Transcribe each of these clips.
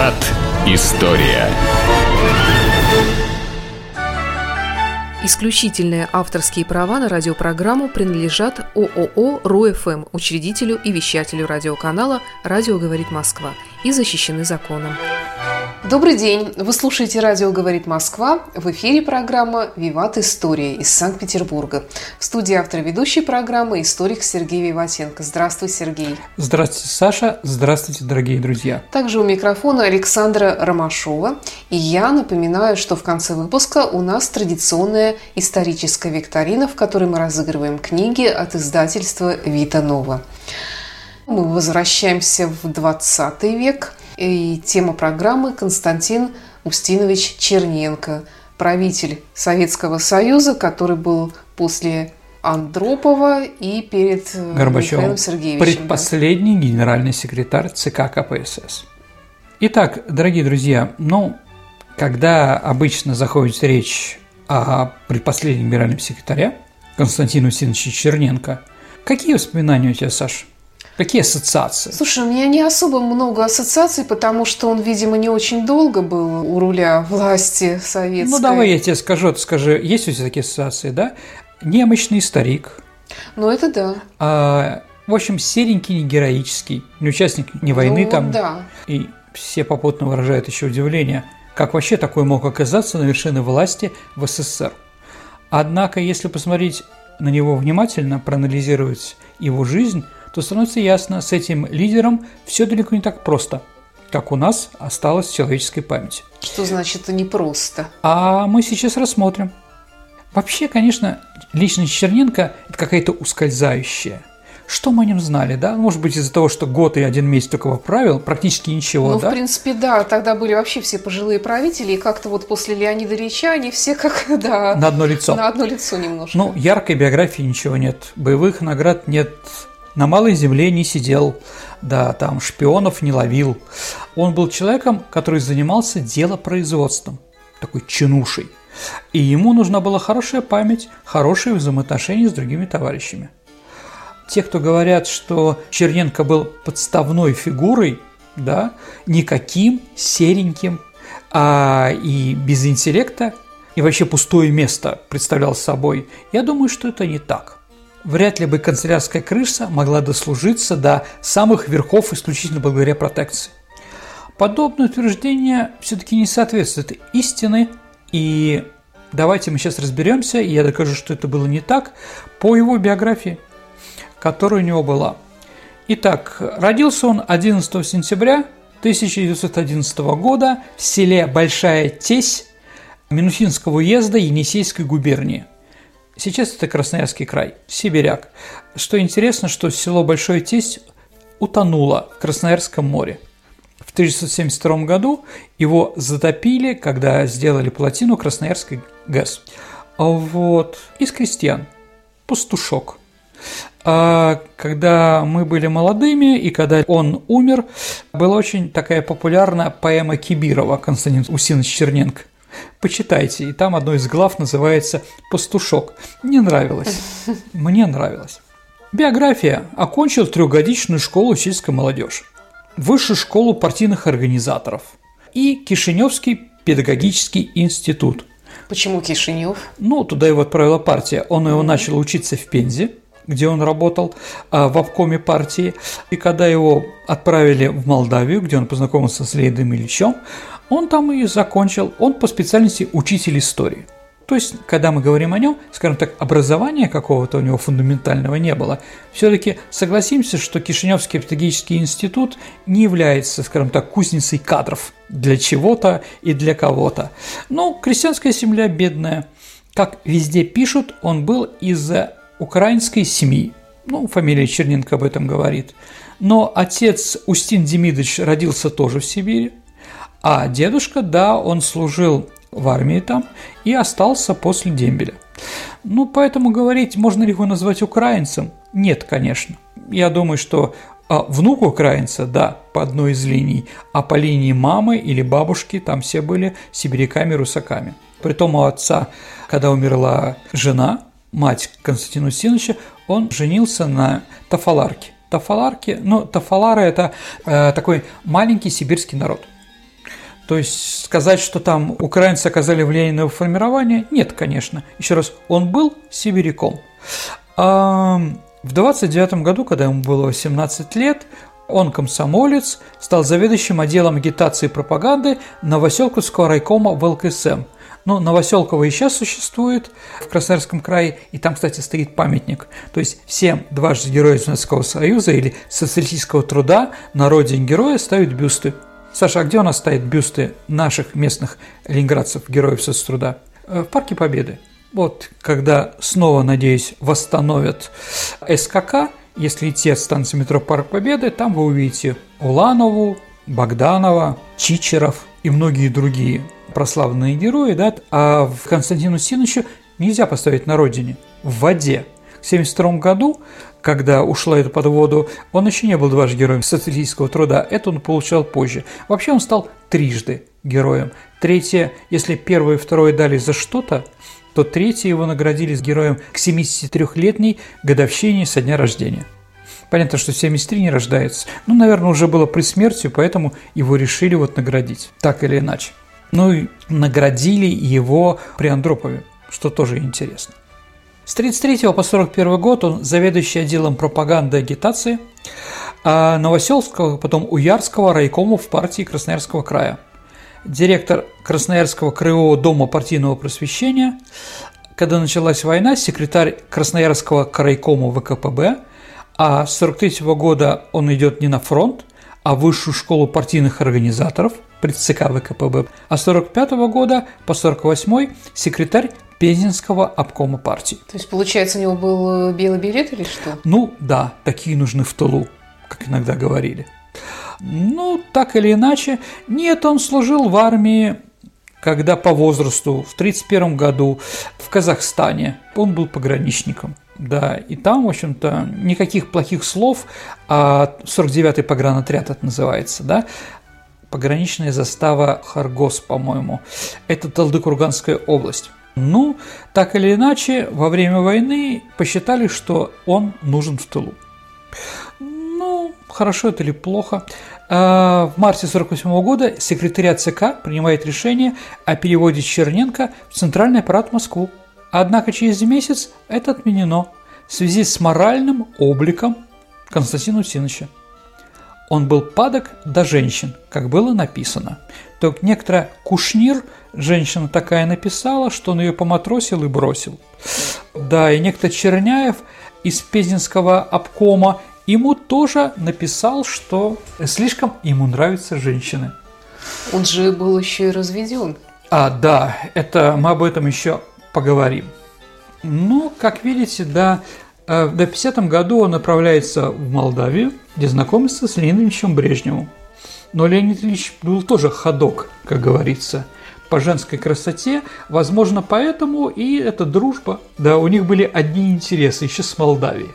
Виват. История. Исключительные авторские права на радиопрограмму принадлежат ООО «РУФМ», учредителю и вещателю радиоканала «Радио говорит Москва» и защищены законом. Добрый день! Вы слушаете «Радио говорит Москва». В эфире программа «Виват. История» из Санкт-Петербурга. В студии автор ведущей программы историк Сергей Виватенко. Здравствуй, Сергей! Здравствуйте, Саша! Здравствуйте, дорогие друзья! Также у микрофона Александра Ромашова. И я напоминаю, что в конце выпуска у нас традиционная историческая викторина, в которой мы разыгрываем книги от издательства «Вита Нова». Мы возвращаемся в 20 век – и тема программы Константин Устинович Черненко, правитель Советского Союза, который был после Андропова и перед э, Горбачевым. Михаилом Сергеевичем. Предпоследний да. генеральный секретарь ЦК КПСС. Итак, дорогие друзья, ну, когда обычно заходит речь о предпоследнем генеральном секретаре Константину Устиновиче Черненко, какие воспоминания у тебя, Саша? Какие ассоциации? Слушай, у меня не особо много ассоциаций, потому что он, видимо, не очень долго был у руля власти советской. Ну, давай я тебе скажу, скажи, есть у тебя такие ассоциации, да? Немощный старик. Ну, это да. А, в общем, серенький, не героический, не участник ни войны ну, там. да. И все попутно выражают еще удивление, как вообще такой мог оказаться на вершине власти в СССР. Однако, если посмотреть на него внимательно, проанализировать его жизнь – то становится ясно, с этим лидером все далеко не так просто, как у нас осталось в человеческой памяти. Что значит непросто? А мы сейчас рассмотрим. Вообще, конечно, личность Черненко – это какая-то ускользающая. Что мы о нем знали, да? Может быть, из-за того, что год и один месяц только правил, практически ничего, ну, да? в принципе, да. Тогда были вообще все пожилые правители, и как-то вот после Леонида Ильича они все как, да… На одно лицо. На одно лицо немножко. Ну, яркой биографии ничего нет. Боевых наград нет, на малой земле не сидел, да, там шпионов не ловил. Он был человеком, который занимался делопроизводством, такой чинушей. И ему нужна была хорошая память, хорошие взаимоотношения с другими товарищами. Те, кто говорят, что Черненко был подставной фигурой, да, никаким, сереньким, а и без интеллекта, и вообще пустое место представлял собой, я думаю, что это не так. Вряд ли бы канцелярская крыша могла дослужиться до самых верхов исключительно благодаря протекции. Подобное утверждение все-таки не соответствует истине, и давайте мы сейчас разберемся, и я докажу, что это было не так, по его биографии, которая у него была. Итак, родился он 11 сентября 1911 года в селе Большая Тесь Минусинского уезда Енисейской губернии. Сейчас это Красноярский край, Сибиряк. Что интересно, что село Большой Тесть утонуло в Красноярском море. В 1972 году его затопили, когда сделали плотину Красноярской ГЭС. Вот. Из крестьян. Пастушок. А когда мы были молодыми и когда он умер, была очень такая популярная поэма Кибирова Константин Усинович Черненко. Почитайте, и там одно из глав называется «Пастушок». Мне нравилось. Мне нравилось. Биография. Окончил трехгодичную школу сельской молодежи, высшую школу партийных организаторов и Кишиневский педагогический институт. Почему Кишинев? Ну, туда его отправила партия. Он его начал учиться в Пензе, где он работал а, в обкоме партии. И когда его отправили в Молдавию, где он познакомился с Леидом Ильичем, он там и закончил, он по специальности учитель истории. То есть, когда мы говорим о нем, скажем так, образования какого-то у него фундаментального не было. Все-таки согласимся, что Кишиневский педагогический институт не является, скажем так, кузницей кадров для чего-то и для кого-то. Но крестьянская семья бедная. Как везде пишут, он был из украинской семьи. Ну, фамилия Черненко об этом говорит. Но отец Устин Демидович родился тоже в Сибири. А дедушка, да, он служил в армии там и остался после дембеля. Ну, поэтому говорить, можно ли его назвать украинцем? Нет, конечно. Я думаю, что а, внук украинца, да, по одной из линий, а по линии мамы или бабушки там все были сибиряками, русаками. Притом у отца, когда умерла жена, мать Константина Устиновича, он женился на Тафаларке. Тафаларке, ну, Тафалары – это э, такой маленький сибирский народ – То есть сказать, что там украинцы оказали влияние на его формирование, нет, конечно. Еще раз, он был сибиряком. А в 29 году, когда ему было 18 лет, он комсомолец, стал заведующим отделом агитации и пропаганды Новоселковского райкома в ЛКСМ. Ну, Новоселково и сейчас существует в Красноярском крае, и там, кстати, стоит памятник. То есть всем дважды героям Советского Союза или социалистического труда на родине героя ставят бюсты. Саша, а где у нас стоят бюсты наших местных ленинградцев, героев соцтруда? Э, в Парке Победы. Вот, когда снова, надеюсь, восстановят СКК, если идти от станции метро Парк Победы, там вы увидите Уланову, Богданова, Чичеров и многие другие прославленные герои, да, а в Константину Синовичу нельзя поставить на родине, в воде. В 1972 году, когда ушла эту под воду, он еще не был дважды героем социалистического труда, это он получал позже. Вообще он стал трижды героем. Третье, если первое и второе дали за что-то, то третье его наградили с героем к 73-летней годовщине со дня рождения. Понятно, что 73 не рождается. Ну, наверное, уже было при смерти, поэтому его решили вот наградить, так или иначе. Ну и наградили его при Андропове, что тоже интересно. С 1933 по 1941 год он заведующий отделом пропаганды и агитации а Новоселского, потом Уярского райкомов партии Красноярского края – директор Красноярского краевого дома партийного просвещения. Когда началась война, секретарь Красноярского крайкома ВКПБ, а с 43 года он идет не на фронт, а высшую школу партийных организаторов при ЦК ВКПБ, а с 45 года по 48 секретарь Пензенского обкома партии. То есть, получается, у него был белый билет или что? Ну да, такие нужны в тылу, как иногда говорили. Ну, так или иначе, нет, он служил в армии, когда по возрасту, в 1931 году в Казахстане. Он был пограничником. Да, и там, в общем-то, никаких плохих слов, а 49-й погранотряд это называется, да, пограничная застава Харгос, по-моему. Это Талдыкурганская область. Ну, так или иначе, во время войны посчитали, что он нужен в тылу. Ну, хорошо это или плохо. А, в марте 1948 года секретариат ЦК принимает решение о переводе Черненко в Центральный аппарат Москву. Однако через месяц это отменено в связи с моральным обликом Константина Усиновича. Он был падок до женщин, как было написано. Только некоторая Кушнир, женщина такая написала, что он ее поматросил и бросил. Да, и некто Черняев из Пезинского обкома ему тоже написал, что слишком ему нравятся женщины. Он же был еще и разведен. А, да, это мы об этом еще поговорим. Ну, как видите, да, э, в 50 году он направляется в Молдавию, где знакомится с Леонидом Ильичем Брежневым. Но Леонид Ильич был тоже ходок, как говорится, по женской красоте. Возможно, поэтому и эта дружба, да, у них были одни интересы еще с Молдавией.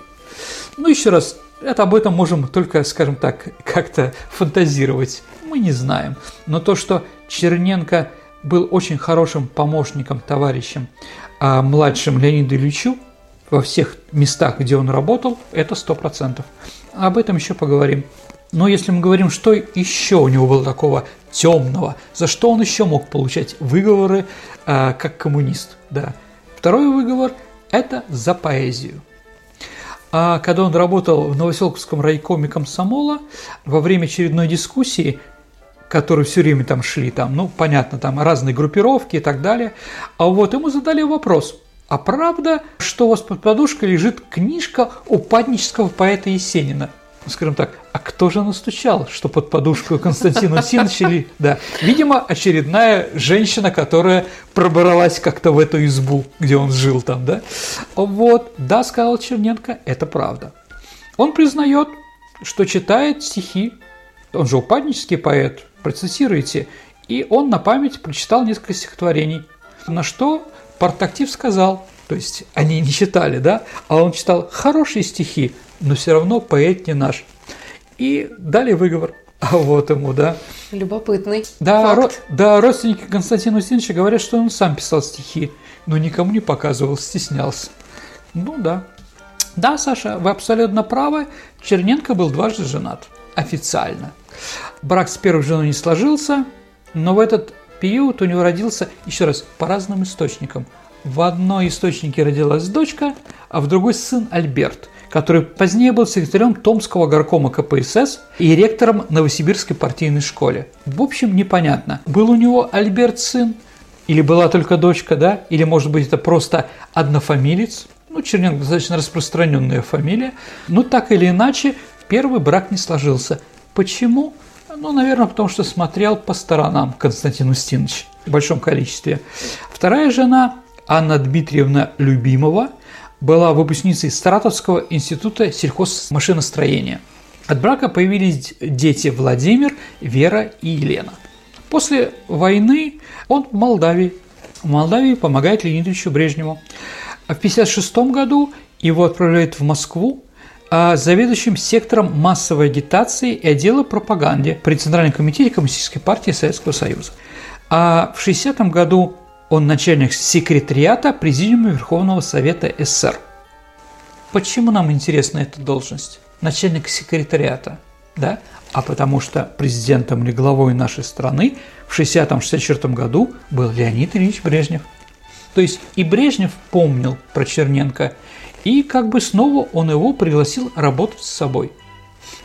Ну, еще раз, это об этом можем только, скажем так, как-то фантазировать. Мы не знаем. Но то, что Черненко был очень хорошим помощником, товарищем, а младшим Леониду Ильичу во всех местах, где он работал, это сто процентов. Об этом еще поговорим. Но если мы говорим, что еще у него было такого темного, за что он еще мог получать выговоры э, как коммунист, да. Второй выговор – это за поэзию. А когда он работал в Новоселковском райкоме комсомола, во время очередной дискуссии, которые все время там шли, там, ну, понятно, там разные группировки и так далее, а вот ему задали вопрос, а правда, что у вас под подушкой лежит книжка упаднического поэта Есенина – скажем так, а кто же настучал, что под подушку Константину Синовича Да, видимо, очередная женщина, которая пробралась как-то в эту избу, где он жил там, да. Вот, да, сказал Черненко, это правда. Он признает, что читает стихи, он же упаднический поэт, процессируйте, и он на память прочитал несколько стихотворений, на что Партактив сказал, то есть они не читали, да, а он читал хорошие стихи, но все равно поэт не наш. И дали выговор. А вот ему, да. Любопытный да, ро- да, родственники Константина Устиновича говорят, что он сам писал стихи, но никому не показывал, стеснялся. Ну да. Да, Саша, вы абсолютно правы. Черненко был дважды женат. Официально. Брак с первой женой не сложился. Но в этот период у него родился, еще раз, по разным источникам. В одной источнике родилась дочка, а в другой сын Альберт, который позднее был секретарем Томского горкома КПСС и ректором Новосибирской партийной школы. В общем, непонятно, был у него Альберт сын, или была только дочка, да, или, может быть, это просто однофамилец, ну, Черненко достаточно распространенная фамилия, но так или иначе первый брак не сложился. Почему? Ну, наверное, потому что смотрел по сторонам Константин Устинович в большом количестве. Вторая жена, Анна Дмитриевна Любимова, была выпускницей Стратовского института сельхозмашиностроения. От брака появились дети Владимир, Вера и Елена. После войны он в Молдавии. В Молдавии помогает Леонидовичу Брежневу. В 1956 году его отправляют в Москву заведующим сектором массовой агитации и отдела пропаганды при Центральном комитете Коммунистической партии Советского Союза. А в 60 году он начальник секретариата Президиума Верховного Совета СССР. Почему нам интересна эта должность? Начальник секретариата, да? А потому что президентом или главой нашей страны в 60-64 году был Леонид Ильич Брежнев. То есть и Брежнев помнил про Черненко, и как бы снова он его пригласил работать с собой.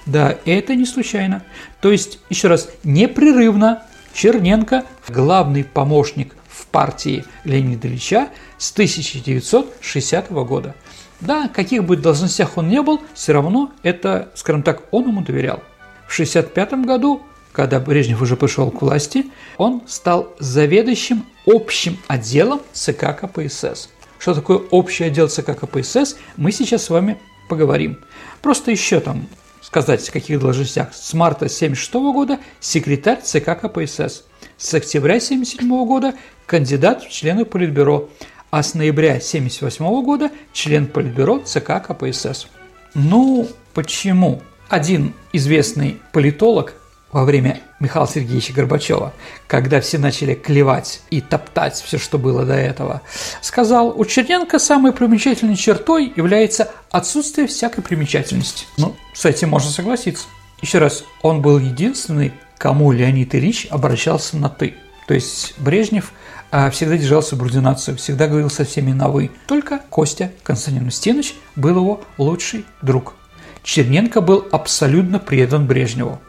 Да, это не случайно. То есть, еще раз, непрерывно Черненко – главный помощник в партии Леонида Ильича с 1960 года. Да, каких бы должностях он не был, все равно это, скажем так, он ему доверял. В 1965 году, когда Брежнев уже пришел к власти, он стал заведующим общим отделом ЦК КПСС. Что такое общий отдел ЦК КПСС, мы сейчас с вами поговорим. Просто еще там сказать, в каких должностях. С марта 1976 года секретарь ЦК КПСС. С октября 1977 года кандидат в члены Политбюро. А с ноября 1978 года член Политбюро ЦК КПСС. Ну, почему? Один известный политолог во время Михаила Сергеевича Горбачева, когда все начали клевать и топтать все, что было до этого, сказал, у Черненко самой примечательной чертой является отсутствие всякой примечательности. Ну, с этим можно согласиться. Еще раз, он был единственный, кому Леонид Ильич обращался на «ты». То есть Брежнев а, всегда держал субординацию, всегда говорил со всеми на «вы». Только Костя Константин Устинович был его лучший друг. Черненко был абсолютно предан Брежневу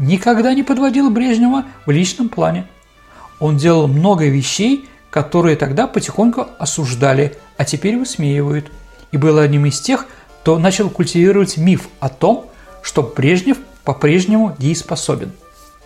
никогда не подводил Брежнева в личном плане. Он делал много вещей, которые тогда потихоньку осуждали, а теперь высмеивают. И был одним из тех, кто начал культивировать миф о том, что Брежнев по-прежнему дееспособен.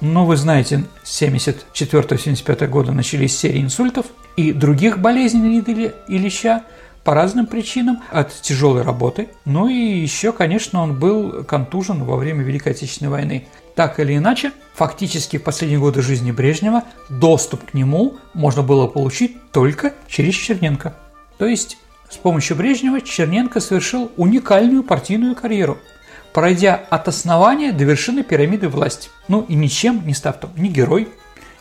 Но вы знаете, с 74-75 года начались серии инсультов и других болезней Ильича по разным причинам, от тяжелой работы. Ну и еще, конечно, он был контужен во время Великой Отечественной войны. Так или иначе, фактически в последние годы жизни Брежнева доступ к нему можно было получить только через Черненко. То есть с помощью Брежнева Черненко совершил уникальную партийную карьеру, пройдя от основания до вершины пирамиды власти. Ну и ничем не став там ни герой,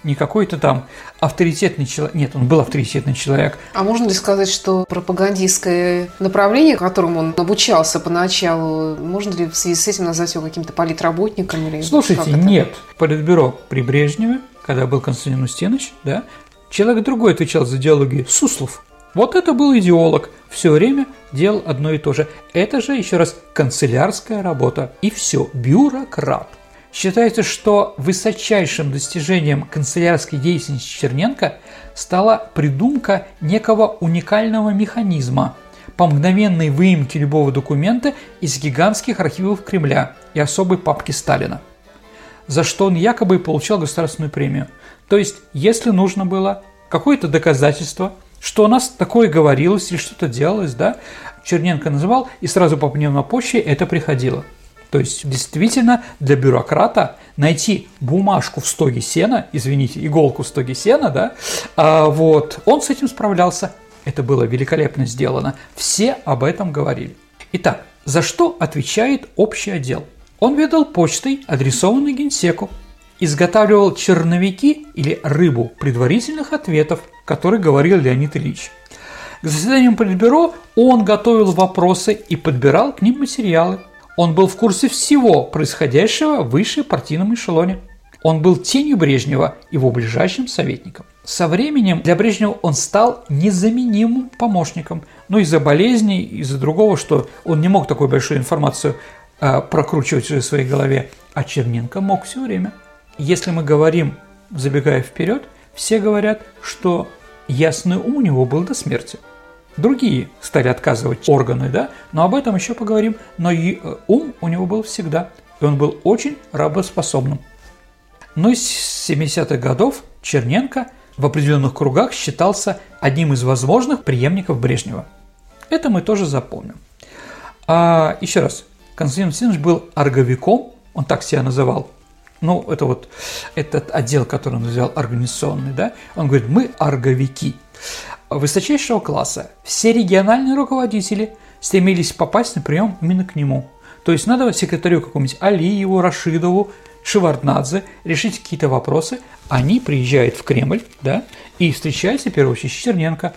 не какой-то там авторитетный человек. Нет, он был авторитетный человек. А можно ли сказать, что пропагандистское направление, которому он обучался поначалу, можно ли в связи с этим назвать его каким-то политработником? Или Слушайте, нет. Политбюро при Брежневе, когда был Константин Устинович, да, человек другой отвечал за диалоги Суслов. Вот это был идеолог. Все время делал одно и то же. Это же, еще раз, канцелярская работа. И все, бюрократ. Считается, что высочайшим достижением канцелярской деятельности Черненко стала придумка некого уникального механизма по мгновенной выемке любого документа из гигантских архивов Кремля и особой папки Сталина, за что он якобы получал государственную премию. То есть, если нужно было какое-то доказательство, что у нас такое говорилось или что-то делалось, да, Черненко называл, и сразу по пневмопочте это приходило – то есть, действительно, для бюрократа найти бумажку в стоге сена, извините, иголку в стоге сена, да, а, вот, он с этим справлялся. Это было великолепно сделано. Все об этом говорили. Итак, за что отвечает общий отдел? Он ведал почтой, адресованной генсеку, изготавливал черновики или рыбу предварительных ответов, которые говорил Леонид Ильич. К заседаниям Политбюро он готовил вопросы и подбирал к ним материалы – он был в курсе всего происходящего выше партийном эшелоне. Он был тенью Брежнева, его ближайшим советником. Со временем для Брежнева он стал незаменимым помощником. Но из-за болезней, из-за другого, что он не мог такую большую информацию э, прокручивать в своей голове, а Черненко мог все время. Если мы говорим, забегая вперед, все говорят, что ясный ум у него был до смерти. Другие стали отказывать органы, да, но об этом еще поговорим. Но и э, ум у него был всегда, и он был очень работоспособным. Но из 70-х годов Черненко в определенных кругах считался одним из возможных преемников Брежнева. Это мы тоже запомним. А, еще раз, Константин Васильевич был орговиком, он так себя называл, ну, это вот этот отдел, который он называл организационный, да, он говорит, мы орговики высочайшего класса. Все региональные руководители стремились попасть на прием именно к нему. То есть надо секретарю какому-нибудь Алиеву, Рашидову, Шеварднадзе решить какие-то вопросы. Они приезжают в Кремль, да, и встречаются, в первую очередь, с Черненко.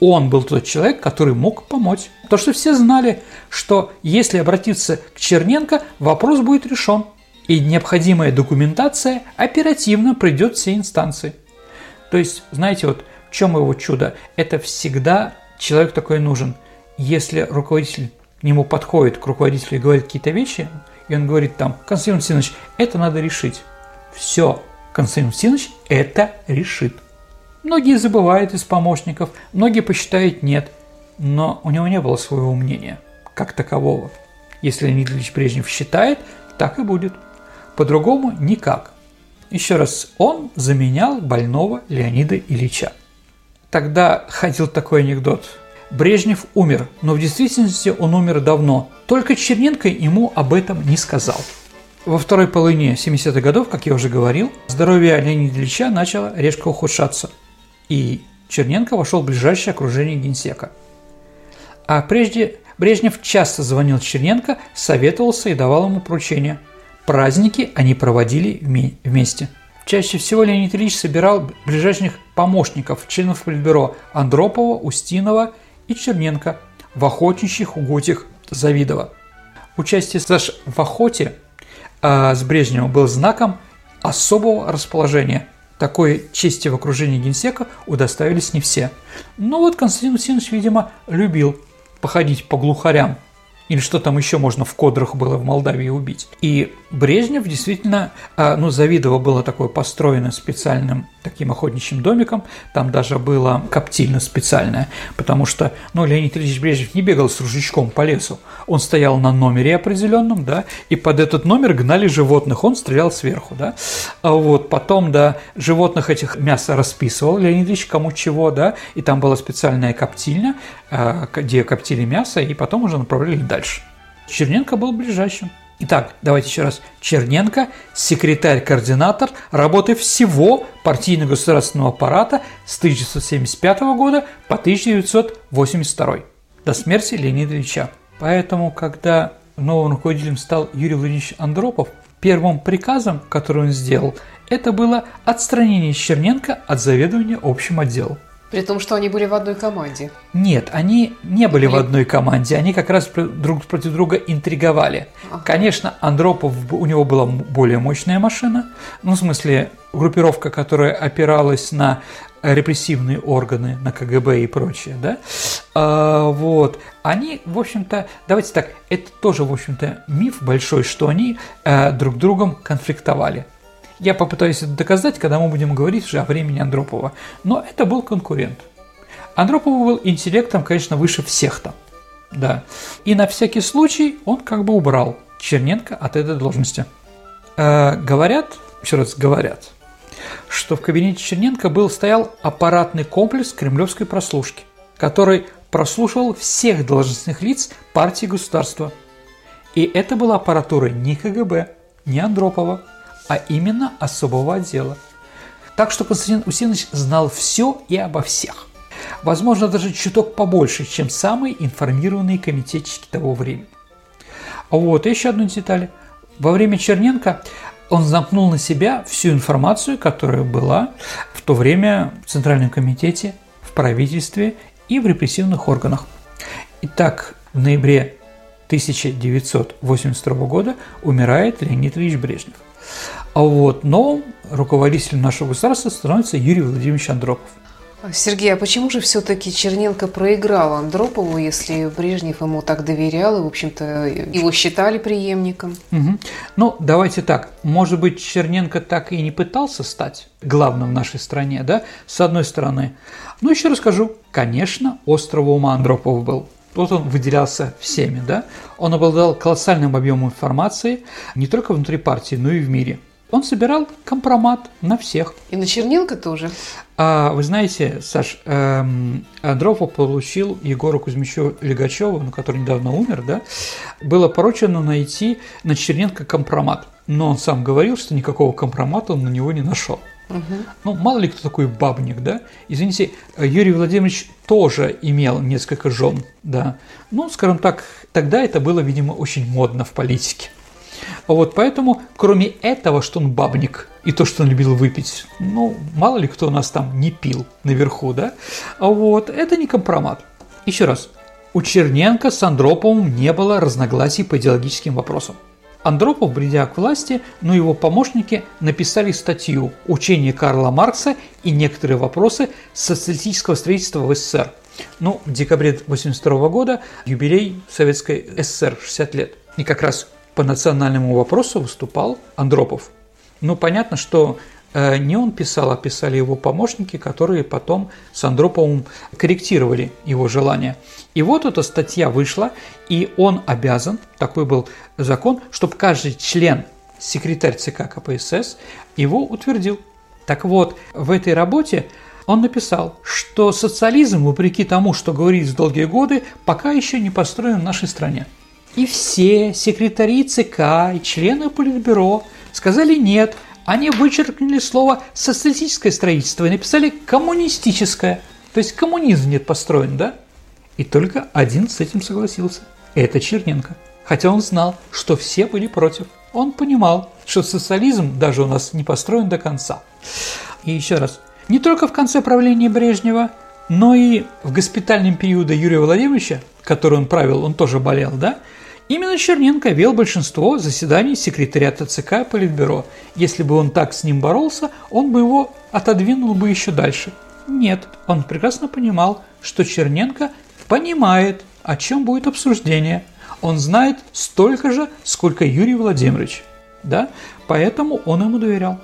Он был тот человек, который мог помочь. То, что все знали, что если обратиться к Черненко, вопрос будет решен и необходимая документация оперативно придет все инстанции. То есть, знаете, вот в чем его чудо? Это всегда человек такой нужен. Если руководитель к нему подходит, к руководителю и говорит какие-то вещи, и он говорит там, Константин Васильевич, это надо решить. Все, Константин Васильевич это решит. Многие забывают из помощников, многие посчитают нет, но у него не было своего мнения, как такового. Если Леонид Ильич Брежнев считает, так и будет – по-другому никак. Еще раз, он заменял больного Леонида Ильича. Тогда ходил такой анекдот. Брежнев умер, но в действительности он умер давно. Только Черненко ему об этом не сказал. Во второй половине 70-х годов, как я уже говорил, здоровье Леонида Ильича начало резко ухудшаться. И Черненко вошел в ближайшее окружение генсека. А прежде Брежнев часто звонил Черненко, советовался и давал ему поручения – Праздники они проводили вместе. Чаще всего Леонид Ильич собирал ближайших помощников, членов Политбюро Андропова, Устинова и Черненко в охотничьих угодьях Завидова. Участие Саш в охоте а, с Брежневым был знаком особого расположения. Такой чести в окружении генсека удоставились не все. Но вот Константин Васильевич, видимо, любил походить по глухарям – или что там еще можно в кодрах было в Молдавии убить. И Брежнев действительно, а, ну, Завидово было такое построено специальным таким охотничьим домиком, там даже было коптильно специальное, потому что, ну, Леонид Ильич Брежнев не бегал с ружечком по лесу, он стоял на номере определенном, да, и под этот номер гнали животных, он стрелял сверху, да, а вот потом, да, животных этих мясо расписывал Леонид Ильич кому чего, да, и там была специальная коптильня, где коптили мясо, и потом уже направляли дальше. Черненко был ближайшим. Итак, давайте еще раз. Черненко, секретарь-координатор работы всего партийно-государственного аппарата с 1975 года по 1982 до смерти Леонида Ильича. Поэтому, когда новым руководителем стал Юрий Владимирович Андропов, первым приказом, который он сделал, это было отстранение Черненко от заведования общим отделом. При том, что они были в одной команде. Нет, они не были Или... в одной команде, они как раз друг против друга интриговали. Ага. Конечно, Андропов, у него была более мощная машина, ну, в смысле, группировка, которая опиралась на репрессивные органы, на КГБ и прочее, да, а, вот, они, в общем-то, давайте так, это тоже, в общем-то, миф большой, что они а, друг другом конфликтовали. Я попытаюсь это доказать, когда мы будем говорить уже о времени Андропова. Но это был конкурент. Андропов был интеллектом, конечно, выше всех там. Да. И на всякий случай он как бы убрал Черненко от этой должности. Э, говорят, еще раз говорят, что в кабинете Черненко был стоял аппаратный комплекс кремлевской прослушки, который прослушивал всех должностных лиц партии государства. И это была аппаратура не КГБ, не Андропова, а именно особого отдела. Так что Константин Усинович знал все и обо всех. Возможно, даже чуток побольше, чем самые информированные комитетчики того времени. Вот еще одну деталь. Во время Черненко он замкнул на себя всю информацию, которая была в то время в Центральном комитете, в правительстве и в репрессивных органах. Итак, в ноябре 1982 года умирает Леонид Ильич Брежнев. А вот новым руководителем нашего государства становится Юрий Владимирович Андропов. Сергей, а почему же все-таки Черненко проиграл Андропову, если Брежнев ему так доверял и, в общем-то, его считали преемником? Угу. Ну, давайте так. Может быть, Черненко так и не пытался стать главным в нашей стране, да, с одной стороны. Но еще расскажу. Конечно, острого ума Андропов был. Вот он выделялся всеми, да. Он обладал колоссальным объемом информации не только внутри партии, но и в мире. Он собирал компромат на всех. И на Черненко тоже? А вы знаете, Саш, эм, Андропов получил Егору Кузьмичу Легачеву, ну, который недавно умер, да, было поручено найти на Черненко компромат. Но он сам говорил, что никакого компромата он на него не нашел. Угу. Ну, мало ли кто такой бабник, да? Извините, Юрий Владимирович тоже имел несколько жен, да. Ну, скажем так, тогда это было, видимо, очень модно в политике. Вот поэтому, кроме этого, что он бабник и то, что он любил выпить, ну, мало ли кто у нас там не пил наверху, да, вот, это не компромат. Еще раз, у Черненко с Андроповым не было разногласий по идеологическим вопросам. Андропов, придя к власти, но его помощники написали статью «Учение Карла Маркса и некоторые вопросы социалистического строительства в СССР». Ну, в декабре 1982 года юбилей Советской ССР 60 лет. И как раз по национальному вопросу выступал Андропов. Ну, понятно, что э, не он писал, а писали его помощники, которые потом с Андроповым корректировали его желания. И вот эта статья вышла, и он обязан, такой был закон, чтобы каждый член, секретарь ЦК КПСС, его утвердил. Так вот, в этой работе он написал, что социализм, вопреки тому, что говорилось долгие годы, пока еще не построен в нашей стране. И все секретари ЦК и члены Политбюро сказали «нет», они вычеркнули слово «социалистическое строительство» и написали «коммунистическое». То есть коммунизм нет построен, да? И только один с этим согласился. Это Черненко. Хотя он знал, что все были против. Он понимал, что социализм даже у нас не построен до конца. И еще раз, не только в конце правления Брежнева, но и в госпитальном периоде Юрия Владимировича, который он правил, он тоже болел, да, Именно Черненко вел большинство заседаний секретариата ЦК Политбюро. Если бы он так с ним боролся, он бы его отодвинул бы еще дальше. Нет, он прекрасно понимал, что Черненко понимает, о чем будет обсуждение. Он знает столько же, сколько Юрий Владимирович. Да? Поэтому он ему доверял.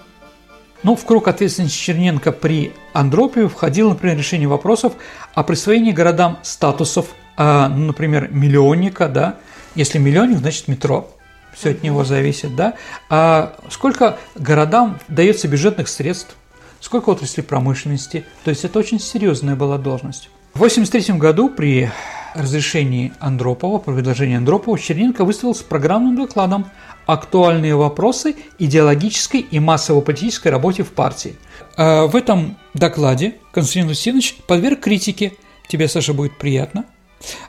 Ну, в круг ответственности Черненко при Андропове входило, например, решение вопросов о присвоении городам статусов, э, например, миллионника, да, если миллионник, значит метро. Все от него зависит, да? А сколько городам дается бюджетных средств? Сколько отрасли промышленности? То есть это очень серьезная была должность. В 1983 году при разрешении Андропова, по предложению Андропова, Черненко выступил с программным докладом «Актуальные вопросы идеологической и массово-политической работе в партии». А в этом докладе Константин Лусинович подверг критике. Тебе, Саша, будет приятно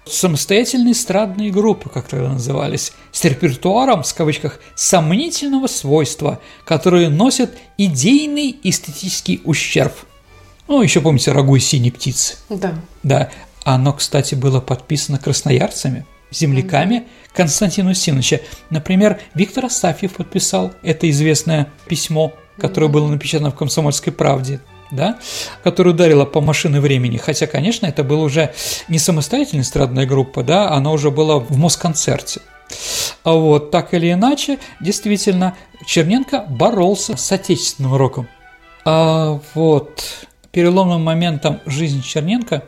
самостоятельные эстрадные группы, как тогда назывались, с репертуаром, в кавычках, сомнительного свойства, которые носят идейный эстетический ущерб. Ну, еще помните «Рагу и синие птицы». Да. Да. Оно, кстати, было подписано красноярцами, земляками mm-hmm. Константина Усиновича. Например, Виктор Асафьев подписал это известное письмо, которое mm-hmm. было напечатано в «Комсомольской правде» да, которая ударила по машине времени. Хотя, конечно, это была уже не самостоятельная эстрадная группа, да, она уже была в Москонцерте. А вот так или иначе, действительно, Черненко боролся с отечественным роком. А вот переломным моментом жизни Черненко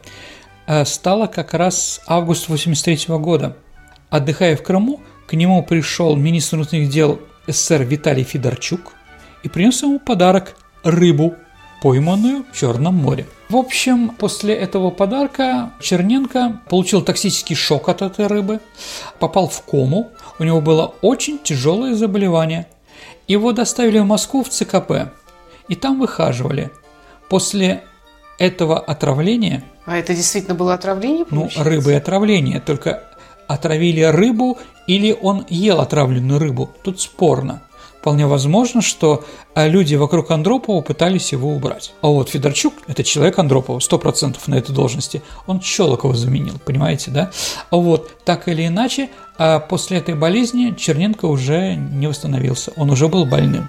э, стало как раз август 83 года. Отдыхая в Крыму, к нему пришел министр внутренних дел СССР Виталий Федорчук и принес ему подарок – рыбу – пойманную в Черном море. В общем, после этого подарка Черненко получил токсический шок от этой рыбы, попал в кому, у него было очень тяжелое заболевание. Его доставили в Москву в ЦКП, и там выхаживали. После этого отравления... А это действительно было отравление? Получается? Ну, рыбы отравление, только отравили рыбу или он ел отравленную рыбу. Тут спорно. Вполне возможно, что э, люди вокруг Андропова пытались его убрать. А вот Федорчук – это человек Андропова, 100% на этой должности. Он Щелокова заменил, понимаете, да? А вот так или иначе, а после этой болезни Черненко уже не восстановился, он уже был больным.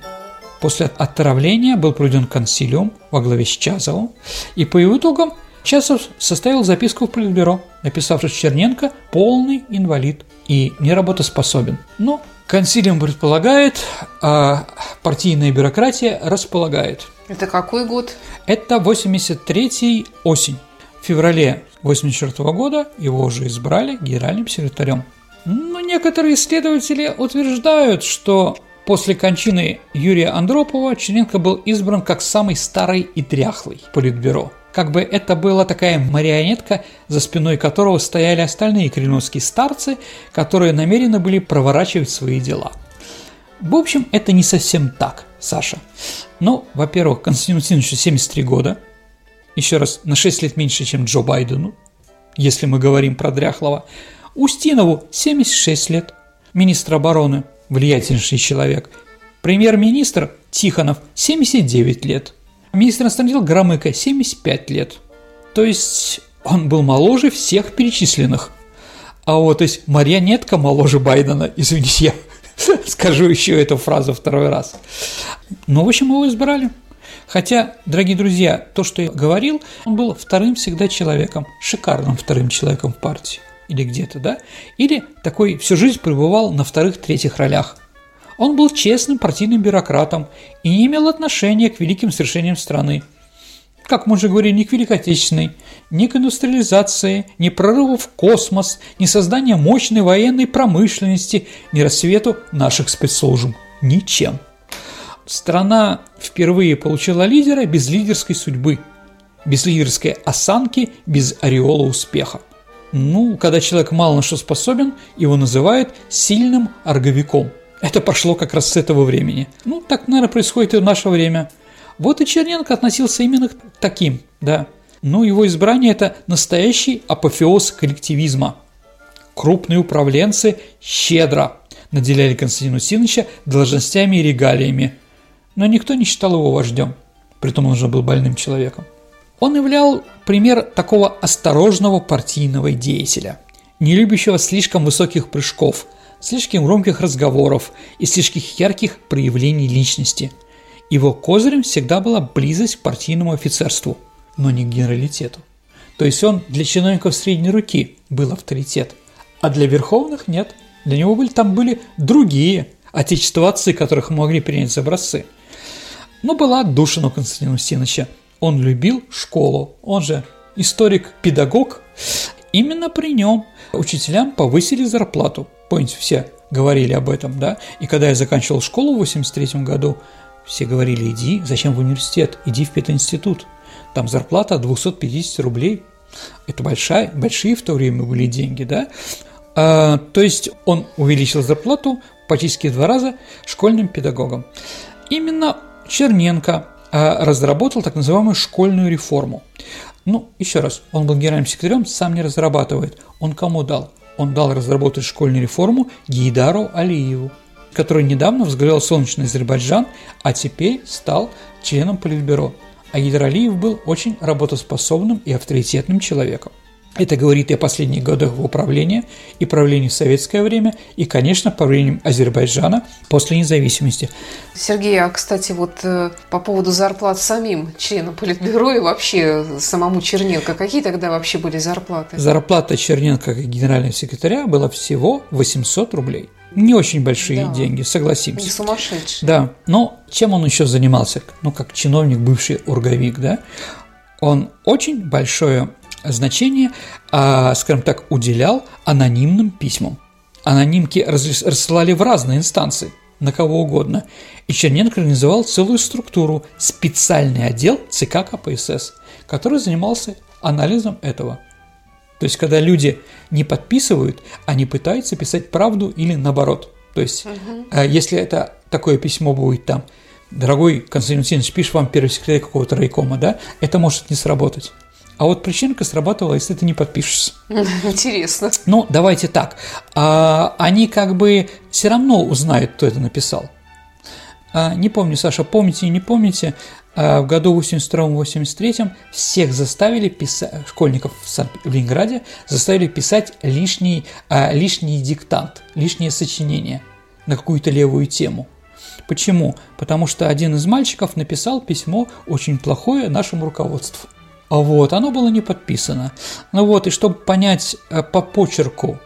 После отравления был проведен консилиум во главе с Чазовым, и по его итогам Часов составил записку в Политбюро, написав, что Черненко – полный инвалид и неработоспособен. Но консилиум предполагает, а партийная бюрократия располагает. Это какой год? Это 83-й осень. В феврале 84 года его уже избрали генеральным секретарем. Но некоторые исследователи утверждают, что после кончины Юрия Андропова Черненко был избран как самый старый и дряхлый политбюро – как бы это была такая марионетка, за спиной которого стояли остальные кремлевские старцы, которые намерены были проворачивать свои дела. В общем, это не совсем так, Саша. Ну, во-первых, Константину Синовичу 73 года, еще раз, на 6 лет меньше, чем Джо Байдену, если мы говорим про Дряхлова. Устинову 76 лет, министр обороны, влиятельнейший человек. Премьер-министр Тихонов 79 лет – Министр иностранных дел Громыко 75 лет. То есть он был моложе всех перечисленных. А вот, то есть марионетка моложе Байдена, извините, я скажу еще эту фразу второй раз. Ну, в общем, его избрали. Хотя, дорогие друзья, то, что я говорил, он был вторым всегда человеком, шикарным вторым человеком в партии или где-то, да? Или такой всю жизнь пребывал на вторых-третьих ролях – он был честным партийным бюрократом и не имел отношения к великим свершениям страны. Как мы уже говорили, ни к Великой Отечественной, ни к индустриализации, ни прорыву в космос, ни созданию мощной военной промышленности, ни рассвету наших спецслужб. Ничем. Страна впервые получила лидера без лидерской судьбы, без лидерской осанки, без ореола успеха. Ну, когда человек мало на что способен, его называют сильным орговиком – это пошло как раз с этого времени. Ну, так, наверное, происходит и в наше время. Вот и Черненко относился именно к таким, да. Но его избрание – это настоящий апофеоз коллективизма. Крупные управленцы щедро наделяли Константина Синовича должностями и регалиями, но никто не считал его вождем, притом он уже был больным человеком. Он являл пример такого осторожного партийного деятеля, не любящего слишком высоких прыжков – слишком громких разговоров и слишком ярких проявлений личности. Его козырем всегда была близость к партийному офицерству, но не к генералитету. То есть он для чиновников средней руки был авторитет, а для верховных нет. Для него были, там были другие отечествовцы, которых могли принять за образцы. Но была отдушина у Константина Устиновича. Он любил школу, он же историк-педагог. Именно при нем учителям повысили зарплату – Помните, все говорили об этом, да? И когда я заканчивал школу в 83 году, все говорили, иди, зачем в университет, иди в пединститут. Там зарплата 250 рублей. Это большая, большие в то время были деньги, да? А, то есть он увеличил зарплату практически в два раза школьным педагогам. Именно Черненко а, разработал так называемую школьную реформу. Ну, еще раз, он был генеральным секретарем, сам не разрабатывает. Он кому дал? Он дал разработать школьную реформу Гейдару Алиеву, который недавно возглавлял солнечный Азербайджан, а теперь стал членом Политбюро. А Гейдар Алиев был очень работоспособным и авторитетным человеком. Это говорит и о последних годах его управления, и правлении в советское время, и, конечно, правлением Азербайджана после независимости. Сергей, а, кстати, вот э, по поводу зарплат самим членам Политбюро и вообще самому Черненко, какие тогда вообще были зарплаты? Зарплата Черненко как генерального секретаря была всего 800 рублей. Не очень большие да. деньги, согласимся. Не сумасшедшие. Да, но чем он еще занимался? Ну, как чиновник, бывший урговик, да? Он очень большое значение, а, скажем так, уделял анонимным письмам. Анонимки рассылали в разные инстанции, на кого угодно. И Черненко организовал целую структуру, специальный отдел ЦК КПСС, который занимался анализом этого. То есть, когда люди не подписывают, они пытаются писать правду или наоборот. То есть, угу. если это такое письмо будет там, дорогой Константин Васильевич, пишет вам первый секретарь какого-то райкома, да, это может не сработать. А вот причинка сработала, если ты не подпишешься. Интересно. Ну, давайте так. А, они как бы все равно узнают, кто это написал. А, не помню, Саша, помните и не помните, а, в году 82-83 всех заставили писать, школьников в, Ленинграде заставили писать лишний, а, лишний диктант, лишнее сочинение на какую-то левую тему. Почему? Потому что один из мальчиков написал письмо очень плохое нашему руководству. А вот, оно было не подписано. Ну вот, и чтобы понять э, по почерку,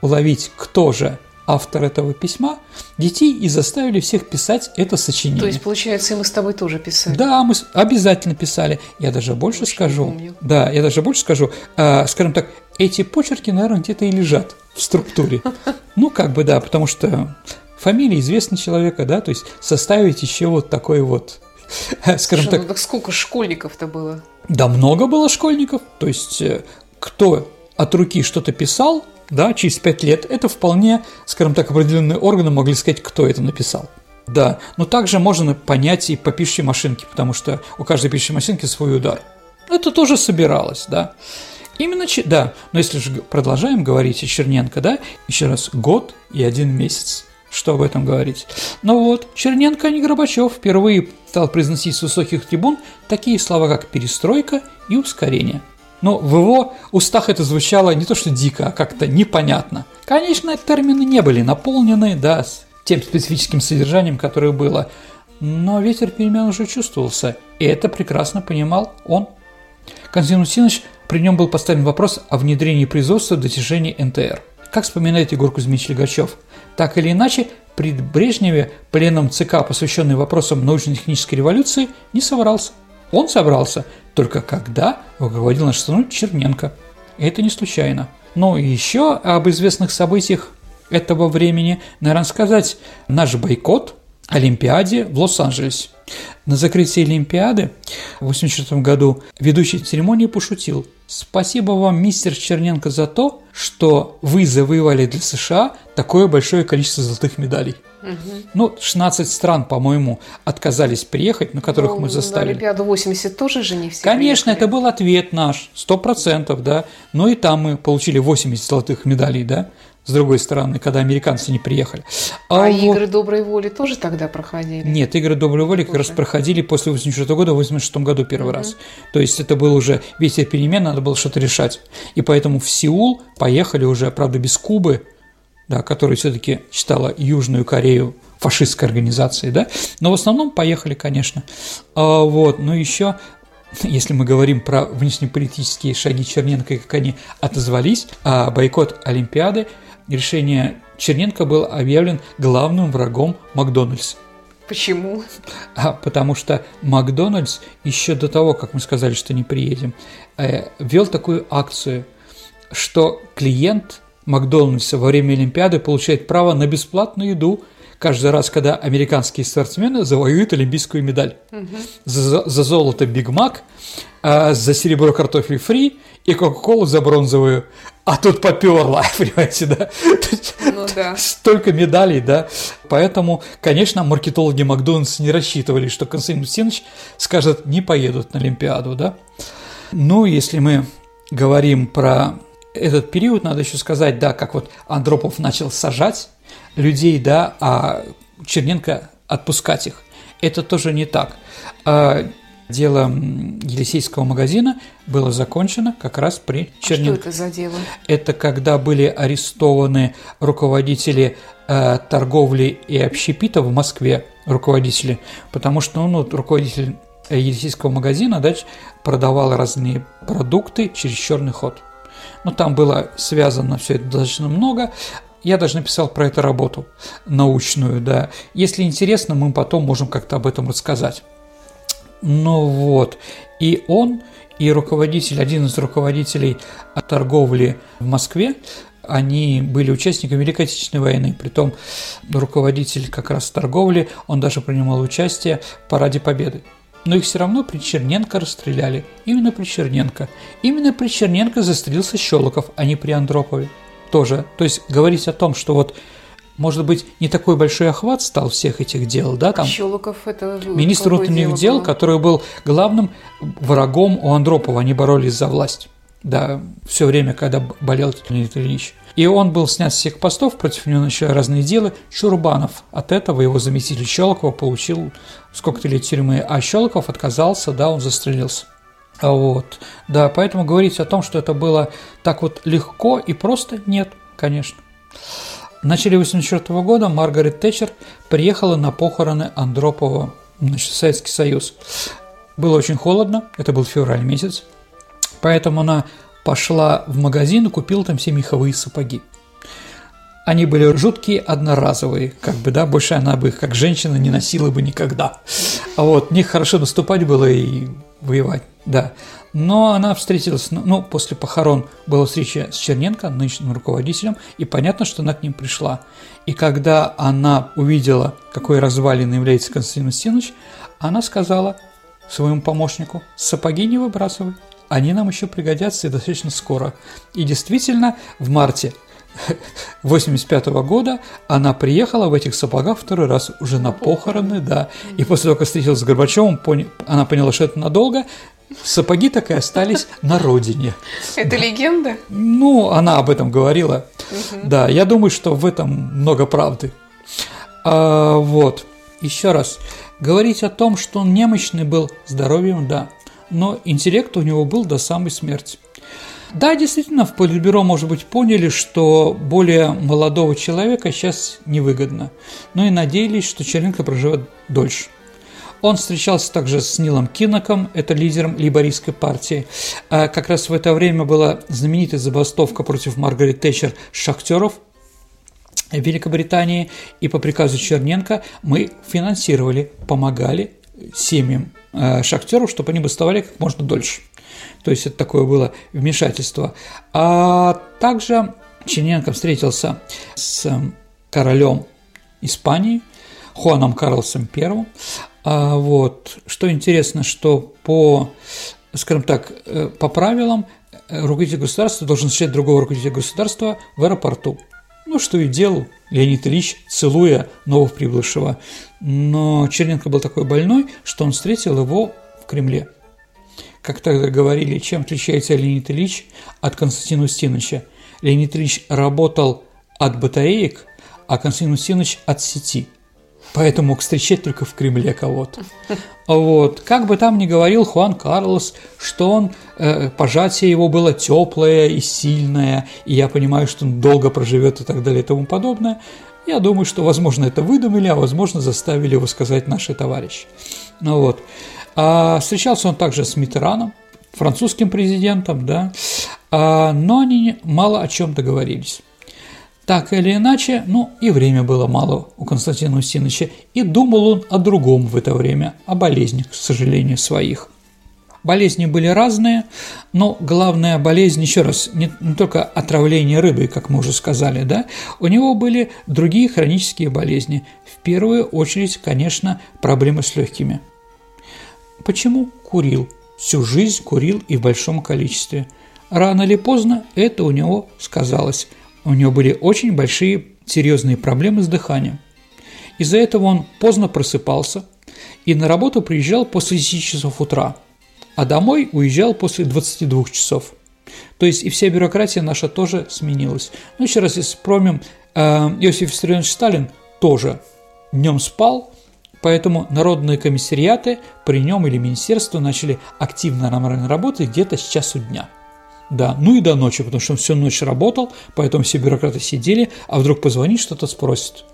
уловить, кто же автор этого письма, детей и заставили всех писать это сочинение. То есть, получается, и мы с тобой тоже писали? Да, мы обязательно писали. Я даже больше Очень скажу. Помню. Да, я даже больше скажу. Э, скажем так, эти почерки, наверное, где-то и лежат в структуре. Ну, как бы да, потому что фамилия известна человека, да, то есть составить еще вот такой вот, скажем так. Ну так сколько школьников-то было? Да, много было школьников. То есть э, кто от руки что-то писал, да, через пять лет, это вполне, скажем так, определенные органы могли сказать, кто это написал. Да, но также можно понять и по пишущей машинке, потому что у каждой пишущей машинки свой удар. Это тоже собиралось, да. Именно, да, но если же продолжаем говорить о Черненко, да, еще раз, год и один месяц. Что об этом говорить? Ну вот, Черненко, а не Горбачев, впервые стал произносить с высоких трибун такие слова, как «перестройка» и «ускорение». Но в его устах это звучало не то что дико, а как-то непонятно. Конечно, термины не были наполнены, да, с тем специфическим содержанием, которое было, но ветер перемен уже чувствовался, и это прекрасно понимал он. Константин Усинович при нем был поставлен вопрос о внедрении производства достижений НТР. Как вспоминает Егор Кузьмич Легачев, так или иначе, при Брежневе пленум ЦК, посвященный вопросам научно-технической революции, не собрался. Он собрался только когда руководил наш страну Черненко. Это не случайно. Ну и еще об известных событиях этого времени, наверное, сказать наш бойкот Олимпиаде в Лос-Анджелесе. На закрытии Олимпиады в 1984 году ведущий церемонии пошутил «Спасибо вам, мистер Черненко, за то, что вы завоевали для США такое большое количество золотых медалей». Угу. Ну, 16 стран, по-моему, отказались приехать, на которых ну, мы заставили. На Олимпиаду 80 тоже же не все Конечно, приехали. это был ответ наш, 100%, да. Но и там мы получили 80 золотых медалей, да с другой стороны, когда американцы не приехали. А, а вот... игры доброй воли тоже тогда проходили? Нет, игры доброй воли как раз проходили после 86 года, в 86 году первый угу. раз. То есть это был уже ветер перемен, надо было что-то решать. И поэтому в Сеул поехали уже, правда, без Кубы, да, которая все-таки считала Южную Корею фашистской организацией, да, но в основном поехали, конечно. А, вот, но еще если мы говорим про внешнеполитические шаги Черненко и как они отозвались, а бойкот Олимпиады – решение Черненко был объявлен главным врагом Макдональдс. Почему? А, потому что Макдональдс еще до того, как мы сказали, что не приедем, э, вел такую акцию, что клиент Макдональдса во время Олимпиады получает право на бесплатную еду каждый раз, когда американские спортсмены завоюют олимпийскую медаль. Угу. За, за золото Биг Мак, а за серебро картофель фри и Кока-Колу за бронзовую. А тут поперло, понимаете, да? Ну, да. Столько медалей, да? Поэтому, конечно, маркетологи Макдональдс не рассчитывали, что Константин Устинович скажет, не поедут на Олимпиаду, да? Ну, если мы говорим про этот период, надо еще сказать, да, как вот Андропов начал сажать людей, да, а Черненко отпускать их. Это тоже не так. А дело Елисейского магазина было закончено как раз при Черненко. А что это за дело? Это когда были арестованы руководители э, торговли и общепита в Москве, руководители, потому что ну, руководитель Елисейского магазина дальше продавал разные продукты через черный ход. Но ну, там было связано все это достаточно много. Я даже написал про эту работу научную, да. Если интересно, мы потом можем как-то об этом рассказать. Ну вот, и он, и руководитель, один из руководителей торговли в Москве, они были участниками Великой Отечественной войны, притом руководитель как раз торговли, он даже принимал участие в Параде Победы. Но их все равно при Черненко расстреляли. Именно при Черненко. Именно при Черненко застрелился Щелоков, а не при Андропове. Тоже. То есть говорить о том, что вот может быть, не такой большой охват стал всех этих дел, да, там Щелоков это министр внутренних дел, было? который был главным врагом у Андропова, они боролись за власть, да, все время, когда болел Леонид Ильич. И он был снят с всех постов, против него начали разные дела. Чурбанов от этого, его заместитель Щелокова, получил сколько-то лет тюрьмы, а Щелоков отказался, да, он застрелился. А вот, да, поэтому говорить о том, что это было так вот легко и просто, нет, конечно. В начале 1984 года Маргарет Тэтчер приехала на похороны Андропова значит, Советский Союз. Было очень холодно, это был февраль месяц, поэтому она пошла в магазин и купила там все меховые сапоги. Они были жуткие, одноразовые, как бы, да, больше она бы их, как женщина, не носила бы никогда. А вот, в них хорошо наступать было и воевать, да. Но она встретилась, ну, ну, после похорон была встреча с Черненко, нынешним руководителем, и понятно, что она к ним пришла. И когда она увидела, какой развалиной является Константин Устинович, она сказала своему помощнику, сапоги не выбрасывай, они нам еще пригодятся и достаточно скоро. И действительно, в марте 85 -го года она приехала в этих сапогах второй раз уже на похороны, да. И после того, как встретилась с Горбачевым, она поняла, что это надолго, Сапоги так и остались на родине. Это легенда? Ну, она об этом говорила. Угу. Да, я думаю, что в этом много правды. А, вот, еще раз. Говорить о том, что он немощный был здоровьем, да, но интеллект у него был до самой смерти. Да, действительно, в Политбюро, может быть, поняли, что более молодого человека сейчас невыгодно, но и надеялись, что Черенко проживет дольше. Он встречался также с Нилом Кинноком, это лидером либористской партии. А как раз в это время была знаменитая забастовка против Маргарет Тэтчер шахтеров в Великобритании, и по приказу Черненко мы финансировали, помогали семьям э, шахтеров, чтобы они бастовали как можно дольше. То есть это такое было вмешательство. А также Черненко встретился с королем Испании, Хуаном Карлосом I, а вот, что интересно, что по, скажем так, э, по правилам э, руководитель государства должен встречать другого руководителя государства в аэропорту. Ну, что и делал Леонид Ильич, целуя новоприбывшего. Но Черненко был такой больной, что он встретил его в Кремле. Как тогда говорили, чем отличается Леонид Ильич от Константина Устиновича? Леонид Ильич работал от батареек, а Константин Устинович от сети – поэтому мог встречать только в Кремле кого-то. Вот. Как бы там ни говорил Хуан Карлос, что он, э, пожатие его было теплое и сильное, и я понимаю, что он долго проживет и так далее и тому подобное, я думаю, что, возможно, это выдумали, а, возможно, заставили его сказать наши товарищи. Ну вот. А встречался он также с Митераном, французским президентом, да, а, но они мало о чем договорились. Так или иначе, ну и время было мало у Константина Устиновича, и думал он о другом в это время, о болезнях, к сожалению, своих. Болезни были разные, но главная болезнь, еще раз, не, не только отравление рыбы, как мы уже сказали, да, у него были другие хронические болезни. В первую очередь, конечно, проблемы с легкими. Почему? Курил. Всю жизнь курил и в большом количестве. Рано или поздно это у него сказалось – у него были очень большие серьезные проблемы с дыханием. Из-за этого он поздно просыпался и на работу приезжал после 10 часов утра, а домой уезжал после 22 часов. То есть и вся бюрократия наша тоже сменилась. Ну, еще раз, если вспомним, э, Иосиф Виссарионович Сталин тоже днем спал, поэтому народные комиссариаты при нем или министерство начали активно работать где-то с часу дня – да, ну и до ночи, потому что он всю ночь работал, поэтому все бюрократы сидели, а вдруг позвонить, что-то спросит.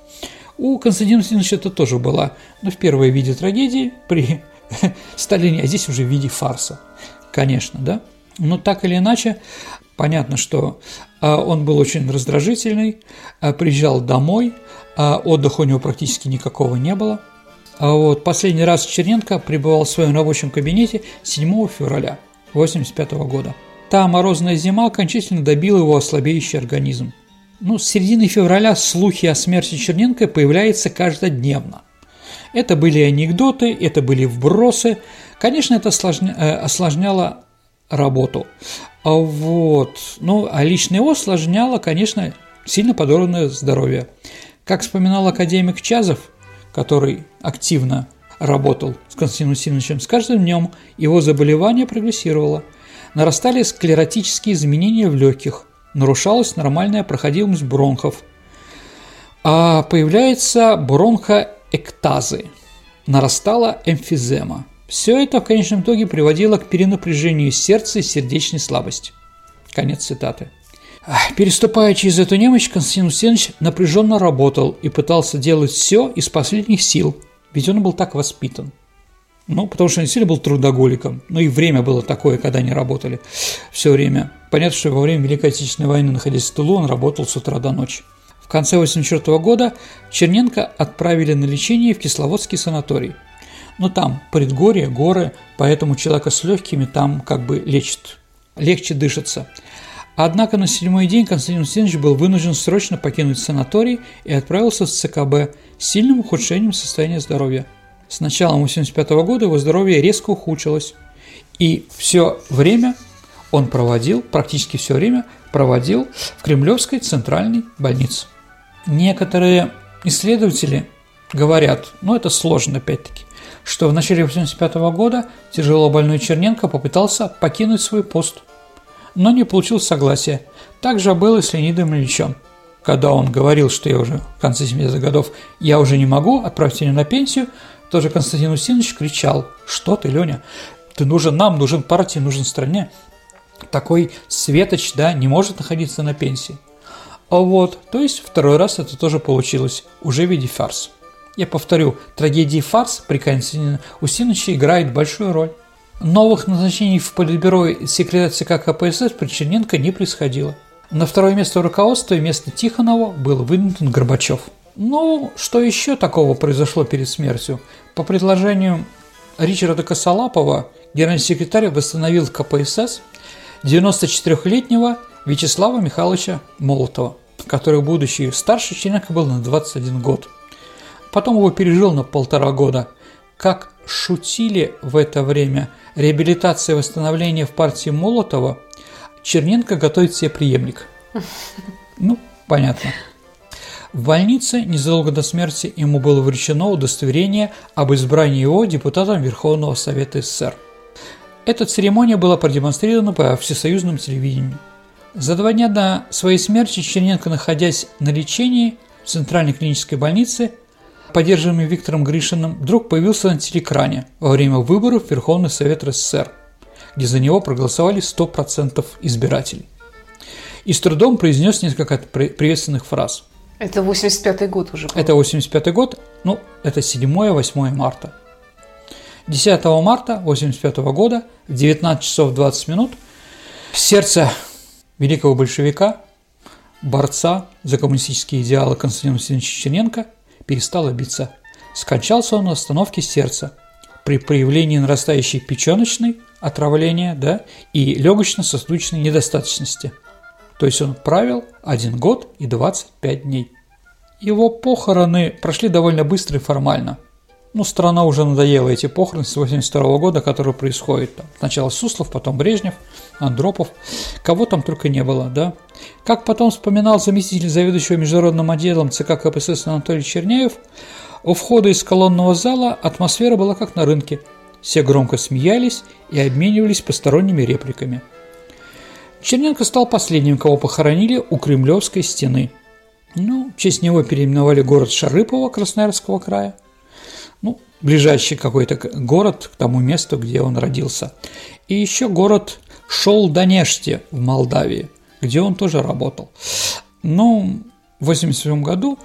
У Константина Васильевича это тоже было, ну, в первой виде трагедии при Сталине, а здесь уже в виде фарса, конечно, да. Но так или иначе, понятно, что а, он был очень раздражительный, а, приезжал домой, а отдыха у него практически никакого не было. Вот последний раз Черненко пребывал в своем рабочем кабинете 7 февраля 1985 года. Та морозная зима окончательно добила его ослабеющий организм. Ну, с середины февраля слухи о смерти Черненко появляются каждодневно. Это были анекдоты, это были вбросы. Конечно, это. Э, осложняло работу. А вот. Ну, а лично его осложняло, конечно, сильно подорванное здоровье. Как вспоминал академик Чазов, который активно работал с Константином Васильевичем, с каждым днем его заболевание прогрессировало – нарастали склеротические изменения в легких, нарушалась нормальная проходимость бронхов, а появляются бронхоэктазы, нарастала эмфизема. Все это в конечном итоге приводило к перенапряжению сердца и сердечной слабости. Конец цитаты. Переступая через эту немощь, Константин Устинович напряженно работал и пытался делать все из последних сил, ведь он был так воспитан. Ну, потому что он действительно был трудоголиком. Ну и время было такое, когда они работали все время. Понятно, что во время Великой Отечественной войны, находясь в Тулу, он работал с утра до ночи. В конце 1984 года Черненко отправили на лечение в Кисловодский санаторий. Но там предгорье, горы, поэтому человека с легкими там как бы лечат, легче дышится. Однако на седьмой день Константин Устинович был вынужден срочно покинуть санаторий и отправился в ЦКБ с сильным ухудшением состояния здоровья. С началом 1985 года его здоровье резко ухудшилось, и все время он проводил, практически все время проводил в Кремлевской центральной больнице. Некоторые исследователи говорят, ну это сложно опять-таки, что в начале 1985 года тяжело больной Черненко попытался покинуть свой пост – но не получил согласия. Так же было и с Леонидом Ильичем. Когда он говорил, что я уже в конце 70-х годов, я уже не могу, отправить меня на пенсию, тоже Константин Устинович кричал, что ты, Леня, ты нужен нам, нужен партии, нужен стране. Такой светоч, да, не может находиться на пенсии. А вот, то есть второй раз это тоже получилось, уже в виде фарса. Я повторю, трагедии фарс при Константине Устиновиче играет большую роль. Новых назначений в Политбюро секретаря ЦК КПСС при Черненко не происходило. На второе место руководства вместо Тихонова был выдвинут Горбачев. Ну, что еще такого произошло перед смертью? По предложению Ричарда Косолапова генеральный секретарь восстановил КПСС 94-летнего Вячеслава Михайловича Молотова, который, будучи старше Черненко, был на 21 год. Потом его пережил на полтора года. Как шутили в это время реабилитация и восстановление в партии Молотова, Черненко готовит себе преемник. Ну, понятно. В больнице незадолго до смерти ему было вручено удостоверение об избрании его депутатом Верховного Совета СССр. Эта церемония была продемонстрирована по всесоюзному телевидению. За два дня до своей смерти Черненко, находясь на лечении в Центральной клинической больнице, поддерживаемый Виктором Гришиным, вдруг появился на телеэкране во время выборов в Верховный Совет РСФСР, где за него проголосовали 100% избирателей. И с трудом произнес несколько приветственных фраз. Это 85-й год уже. Был. Это 85-й год, ну, это 7-8 марта. 10 марта 85 года в 19 часов 20 минут сердце великого большевика, борца за коммунистические идеалы Константина Васильевича Черненко – перестало биться. Скончался он на остановке сердца при проявлении нарастающей печеночной отравления да, и легочно-сосудочной недостаточности. То есть он правил 1 год и 25 дней. Его похороны прошли довольно быстро и формально. Ну, страна уже надоела эти похороны с 82 года, которые происходят. Там, сначала Суслов, потом Брежнев, Андропов. Кого там только не было, да? Как потом вспоминал заместитель заведующего международным отделом ЦК КПСС Анатолий Черняев, у входа из колонного зала атмосфера была как на рынке. Все громко смеялись и обменивались посторонними репликами. Черненко стал последним, кого похоронили у Кремлевской стены. Ну, в честь него переименовали город Шарыпово Красноярского края. Ну, ближайший какой-то город к тому месту, где он родился. И еще город Шолданеште в Молдавии – где он тоже работал. Но в 1987 году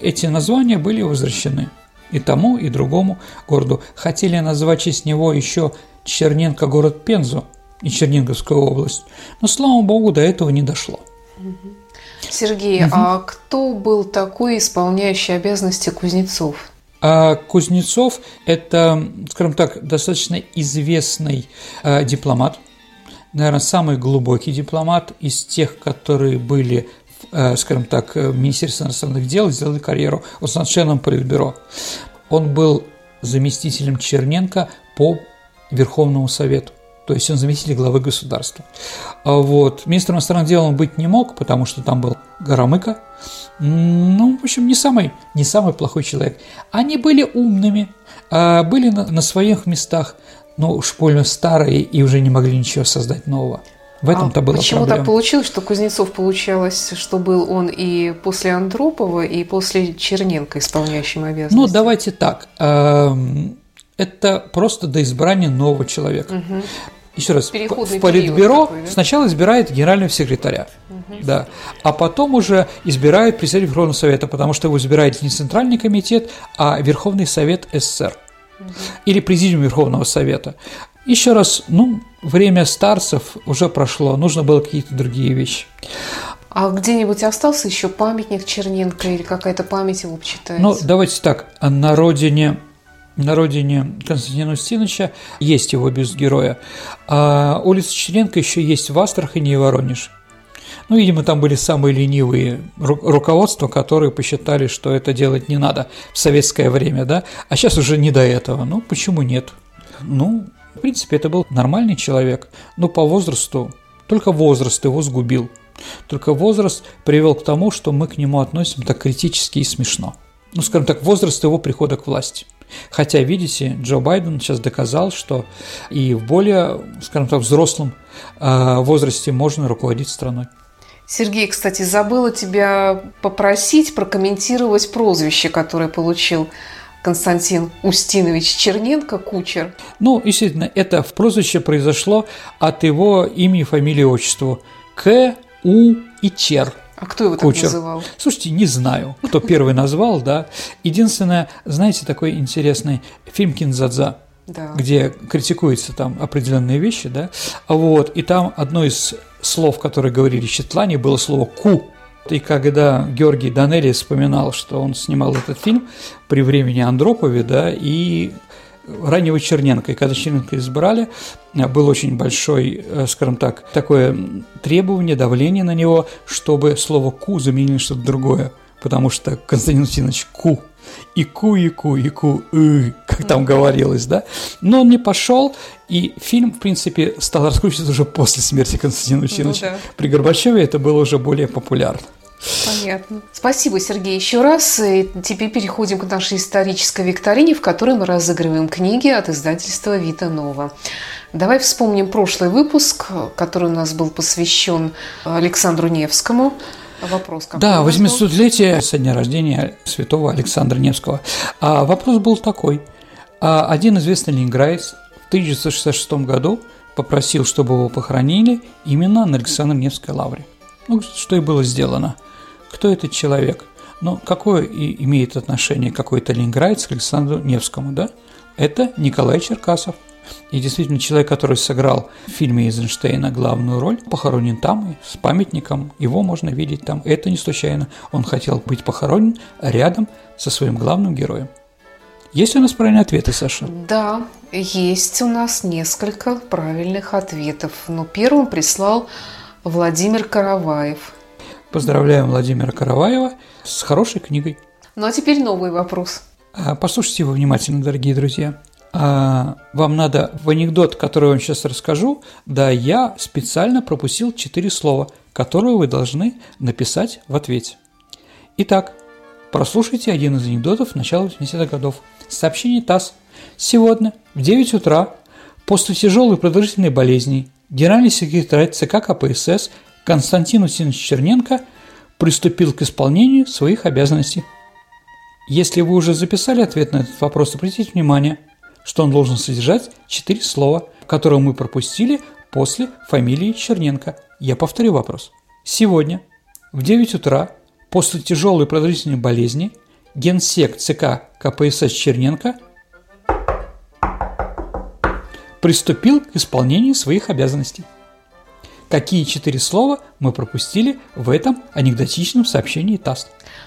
эти названия были возвращены и тому, и другому городу. Хотели назвать в честь него еще Черненко город Пензу и Черниговскую область, но, слава богу, до этого не дошло. Сергей, угу. а кто был такой исполняющий обязанности Кузнецов? А Кузнецов – это, скажем так, достаточно известный э, дипломат, наверное, самый глубокий дипломат из тех, которые были, э, скажем так, в Министерстве иностранных дел, сделали карьеру. Членом Политбюро. Он был заместителем Черненко по Верховному Совету. То есть он заместитель главы государства. А вот. Министром иностранных дел он быть не мог, потому что там был Горомыко. Ну, в общем, не самый, не самый плохой человек. Они были умными, а были на, на своих местах ну уж больно старые и уже не могли ничего создать нового. В этом-то а было почему проблема. так получилось, что Кузнецов получалось, что был он и после Андропова, и после Черненко исполняющим обязанности? Ну, давайте так. Эм, это просто до избрания нового человека. Угу. Еще раз, Переходный в Политбюро такой, да? сначала избирает генерального секретаря. Угу. Да. А потом уже избирают председателя Верховного Совета, потому что его избирает не Центральный комитет, а Верховный Совет СССР. Или Президиум Верховного Совета. Еще раз, ну, время старцев уже прошло, нужно было какие-то другие вещи. А где-нибудь остался еще памятник Черненко или какая-то память его почитается? Ну, давайте так, на родине на родине Константина Устиновича есть его бюст героя. А улица Черенко еще есть в Астрахани и Воронеж. Ну, видимо, там были самые ленивые руководства, которые посчитали, что это делать не надо в советское время, да, а сейчас уже не до этого. Ну, почему нет? Ну, в принципе, это был нормальный человек, но по возрасту, только возраст его сгубил. Только возраст привел к тому, что мы к нему относим так критически и смешно. Ну, скажем так, возраст его прихода к власти. Хотя, видите, Джо Байден сейчас доказал, что и в более, скажем так, взрослом а, возрасте можно руководить страной. Сергей, кстати, забыла тебя попросить прокомментировать прозвище, которое получил Константин Устинович Черненко, кучер. Ну, естественно, это в прозвище произошло от его имени, фамилии, отчества. К, У и Чер – а кто его Кучер. так называл? Слушайте, не знаю, кто первый назвал, да. Единственное, знаете, такой интересный фильм «Кинзадза», да. где критикуются там определенные вещи, да, вот, и там одно из слов, которые говорили Четлане, было слово «ку», и когда Георгий Данелли вспоминал, что он снимал этот фильм при времени Андропове, да, и раннего Черненко. И когда Черненко избрали, было очень большое, э, скажем так, такое требование, давление на него, чтобы слово «ку» заменили что-то другое. Потому что Константин Устинович «ку» и ку, и ку, и ку, и, как там говорилось, да. Но он не пошел, и фильм, в принципе, стал раскручиваться уже после смерти Константина Устиновича. Ну, да. При Горбачеве это было уже более популярно. Понятно. Спасибо, Сергей, еще раз. И теперь переходим к нашей исторической викторине, в которой мы разыгрываем книги от издательства Вита Нова. Давай вспомним прошлый выпуск, который у нас был посвящен Александру Невскому. Вопрос какой Да, 800-летие со дня рождения святого Александра Невского. А вопрос был такой. А один известный ленинградец в 1966 году попросил, чтобы его похоронили именно на Александр Невской лавре. Ну, что и было сделано. Кто этот человек? Ну, какое и имеет отношение какой-то ленинградец к Александру Невскому, да? Это Николай Черкасов. И действительно, человек, который сыграл в фильме Эйзенштейна главную роль, похоронен там, и с памятником, его можно видеть там. Это не случайно. Он хотел быть похоронен рядом со своим главным героем. Есть у нас правильные ответы, Саша? Да, есть у нас несколько правильных ответов. Но первым прислал Владимир Караваев. Поздравляем Владимира Караваева с хорошей книгой. Ну а теперь новый вопрос. А, послушайте его внимательно, дорогие друзья. А, вам надо в анекдот, который я вам сейчас расскажу, да, я специально пропустил четыре слова, которые вы должны написать в ответе. Итак, прослушайте один из анекдотов начала 80-х годов. Сообщение ТАСС. Сегодня в 9 утра после тяжелой продолжительной болезни генеральный секретарь ЦК КПСС Константин Усинович Черненко приступил к исполнению своих обязанностей. Если вы уже записали ответ на этот вопрос, обратите внимание, что он должен содержать четыре слова, которые мы пропустили после фамилии Черненко. Я повторю вопрос. Сегодня в 9 утра после тяжелой продолжительной болезни генсек ЦК КПСС Черненко приступил к исполнению своих обязанностей. Какие четыре слова мы пропустили в этом анекдотичном сообщении ТАСС?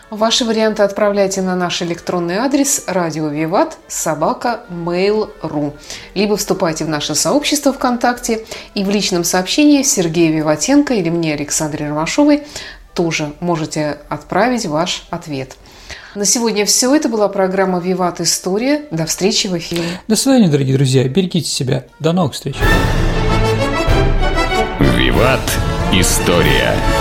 Ваши варианты отправляйте на наш электронный адрес радио Виват собака mail.ru либо вступайте в наше сообщество ВКонтакте и в личном сообщении Сергея Виватенко или мне Александре Ромашовой тоже можете отправить ваш ответ – на сегодня все. Это была программа «Виват История». До встречи в эфире. До свидания, дорогие друзья. Берегите себя. До новых встреч. «Виват История».